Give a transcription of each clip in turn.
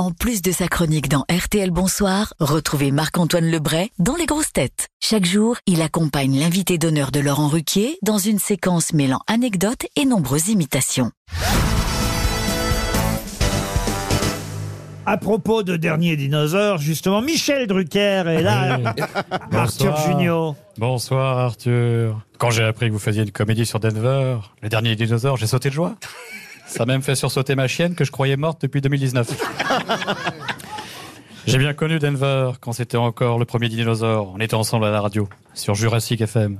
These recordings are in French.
En plus de sa chronique dans RTL Bonsoir, retrouvez Marc-Antoine Lebray dans Les Grosses Têtes. Chaque jour, il accompagne l'invité d'honneur de Laurent Ruquier dans une séquence mêlant anecdotes et nombreuses imitations. À propos de dernier dinosaure, justement, Michel Drucker est là. Arthur Bonsoir. Junior. Bonsoir Arthur. Quand j'ai appris que vous faisiez une comédie sur Denver, le dernier dinosaure, j'ai sauté de joie. Ça a même fait sursauter ma chienne que je croyais morte depuis 2019. J'ai bien connu Denver quand c'était encore le premier dinosaure. On était ensemble à la radio, sur Jurassic FM.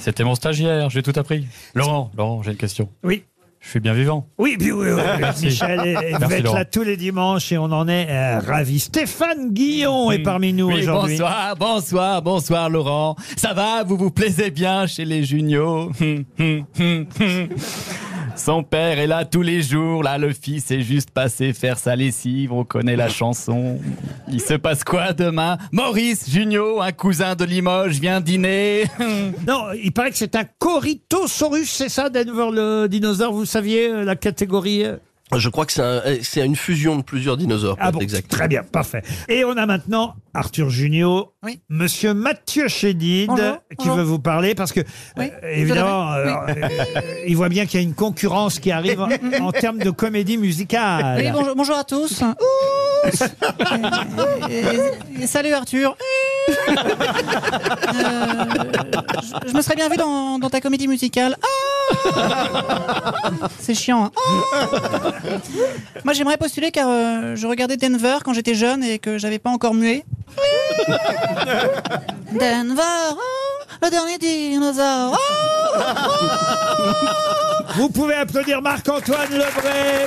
C'était mon stagiaire, j'ai tout appris. Laurent, Laurent, j'ai une question. Oui. Je suis bien vivant. Oui, oui, oui, oui. Merci. Michel, et- et vous Merci, êtes Laurent. là tous les dimanches et on en est euh, ravis. Stéphane Guillon est parmi nous Oui, aujourd'hui. bonsoir, bonsoir, bonsoir Laurent. Ça va, vous vous plaisez bien chez les juniors? Hum, hum, hum, hum. Son père est là tous les jours, là le fils est juste passé faire sa lessive, on connaît la chanson. Il se passe quoi demain? Maurice Junio, un cousin de Limoges, vient dîner. Non, il paraît que c'est un Corythosaurus, c'est ça, Denver le dinosaure? Vous saviez euh, la catégorie euh? Je crois que c'est un- c'est une fusion de plusieurs dinosaures, Ah bon, exact. très bien, parfait. Et on a maintenant Arthur Junior, Oui. Monsieur Mathieu Chédid, Bonjour, qui bonjour. veut vous parler parce que, Oui, euh, évidemment, euh, euh, il voit bien qu'il y a une concurrence qui arrive en, en termes de comédie musicale. Oui, bonjour, bonjour à tous. Salut Arthur. Euh, je, je me serais bien vu dans, dans ta comédie musicale. Ah C'est chiant. hein. Moi, j'aimerais postuler car euh, je regardais Denver quand j'étais jeune et que j'avais pas encore mué. Denver, oh, le dernier dinosaure. Oh Vous pouvez applaudir Marc-Antoine Lebray.